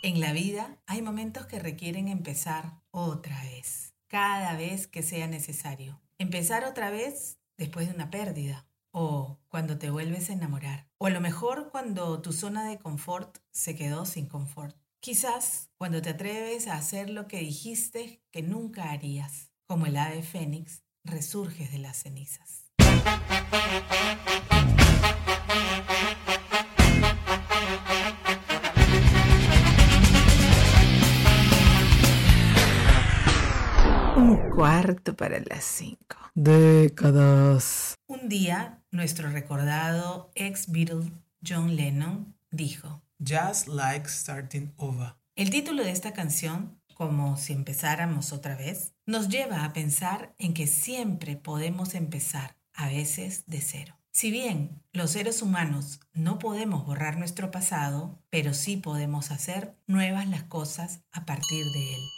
En la vida hay momentos que requieren empezar otra vez, cada vez que sea necesario. Empezar otra vez después de una pérdida o cuando te vuelves a enamorar. O a lo mejor cuando tu zona de confort se quedó sin confort. Quizás cuando te atreves a hacer lo que dijiste que nunca harías. Como el ave fénix, resurges de las cenizas. Cuarto para las cinco. Décadas. Un día, nuestro recordado ex Beatle John Lennon dijo, Just like starting over. El título de esta canción, como si empezáramos otra vez, nos lleva a pensar en que siempre podemos empezar, a veces de cero. Si bien los seres humanos no podemos borrar nuestro pasado, pero sí podemos hacer nuevas las cosas a partir de él.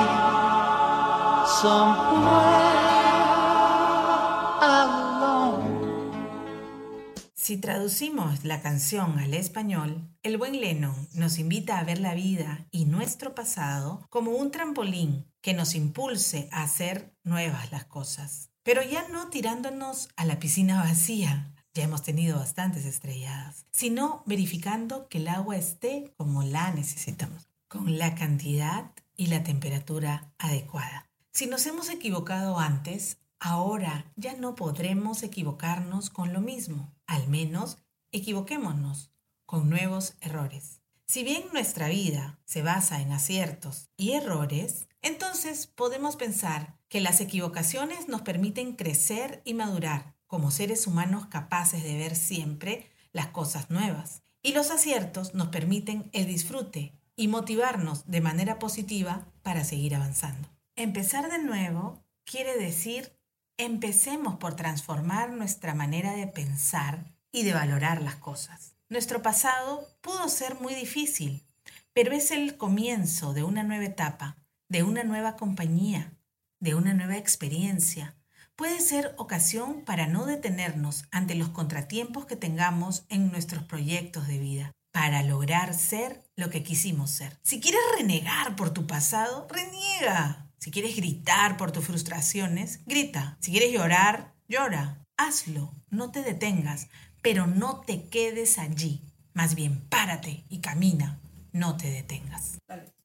Si traducimos la canción al español, el buen Lennon nos invita a ver la vida y nuestro pasado como un trampolín que nos impulse a hacer nuevas las cosas. Pero ya no tirándonos a la piscina vacía, ya hemos tenido bastantes estrelladas, sino verificando que el agua esté como la necesitamos, con la cantidad y la temperatura adecuada. Si nos hemos equivocado antes, ahora ya no podremos equivocarnos con lo mismo. Al menos equivoquémonos con nuevos errores. Si bien nuestra vida se basa en aciertos y errores, entonces podemos pensar que las equivocaciones nos permiten crecer y madurar como seres humanos capaces de ver siempre las cosas nuevas. Y los aciertos nos permiten el disfrute y motivarnos de manera positiva para seguir avanzando. Empezar de nuevo quiere decir empecemos por transformar nuestra manera de pensar y de valorar las cosas. Nuestro pasado pudo ser muy difícil, pero es el comienzo de una nueva etapa, de una nueva compañía, de una nueva experiencia. Puede ser ocasión para no detenernos ante los contratiempos que tengamos en nuestros proyectos de vida, para lograr ser lo que quisimos ser. Si quieres renegar por tu pasado, reniega. Si quieres gritar por tus frustraciones, grita. Si quieres llorar, llora. Hazlo, no te detengas, pero no te quedes allí. Más bien, párate y camina, no te detengas.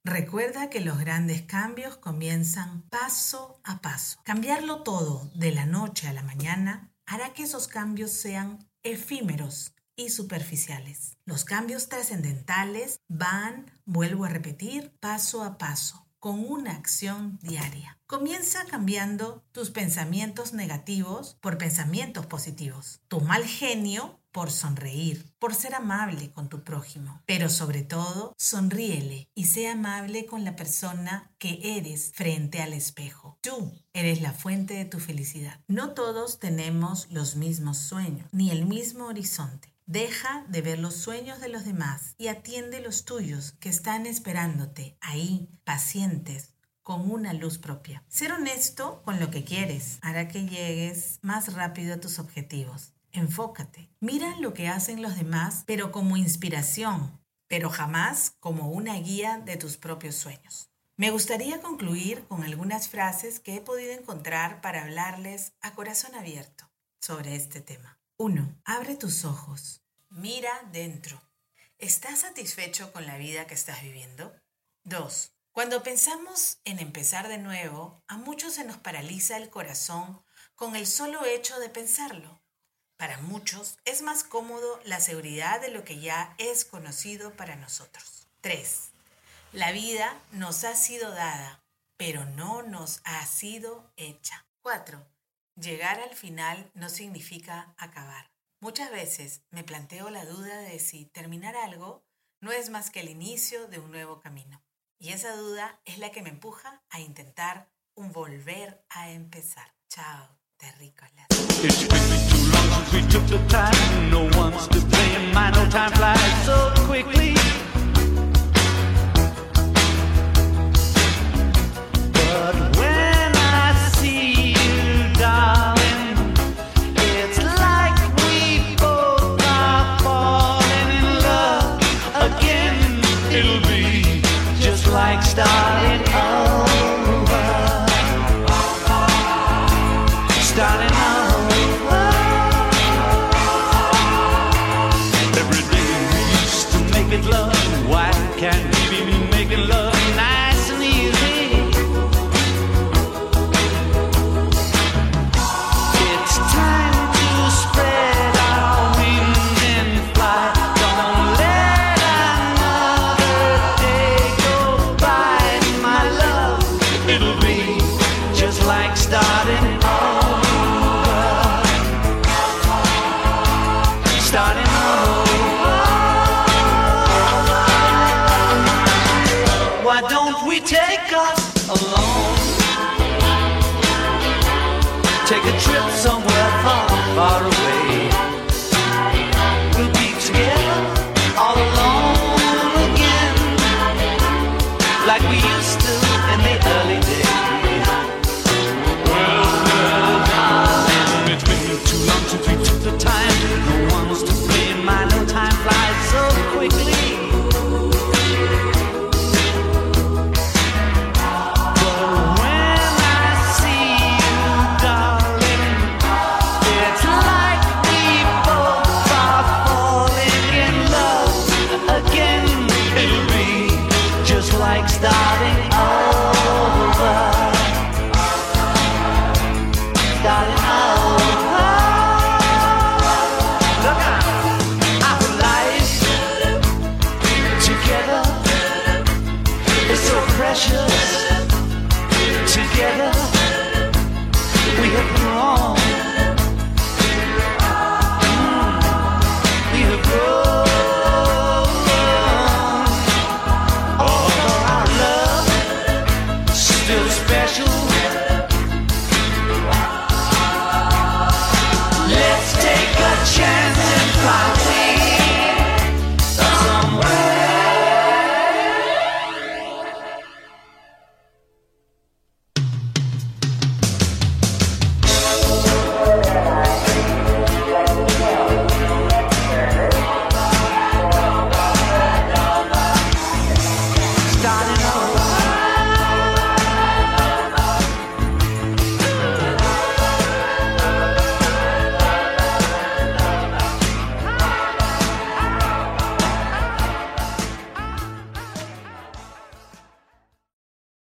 Recuerda que los grandes cambios comienzan paso a paso. Cambiarlo todo de la noche a la mañana hará que esos cambios sean efímeros y superficiales. Los cambios trascendentales van, vuelvo a repetir, paso a paso con una acción diaria. Comienza cambiando tus pensamientos negativos por pensamientos positivos, tu mal genio por sonreír, por ser amable con tu prójimo, pero sobre todo sonríele y sé amable con la persona que eres frente al espejo. Tú eres la fuente de tu felicidad. No todos tenemos los mismos sueños, ni el mismo horizonte. Deja de ver los sueños de los demás y atiende los tuyos que están esperándote ahí, pacientes, con una luz propia. Ser honesto con lo que quieres hará que llegues más rápido a tus objetivos. Enfócate. Mira lo que hacen los demás, pero como inspiración, pero jamás como una guía de tus propios sueños. Me gustaría concluir con algunas frases que he podido encontrar para hablarles a corazón abierto sobre este tema. 1. Abre tus ojos. Mira dentro. ¿Estás satisfecho con la vida que estás viviendo? 2. Cuando pensamos en empezar de nuevo, a muchos se nos paraliza el corazón con el solo hecho de pensarlo. Para muchos es más cómodo la seguridad de lo que ya es conocido para nosotros. 3. La vida nos ha sido dada, pero no nos ha sido hecha. 4. Llegar al final no significa acabar. Muchas veces me planteo la duda de si terminar algo no es más que el inicio de un nuevo camino. Y esa duda es la que me empuja a intentar un volver a empezar. Chao, terrícolas. Don't we take us alone? Take a trip somewhere far, far away.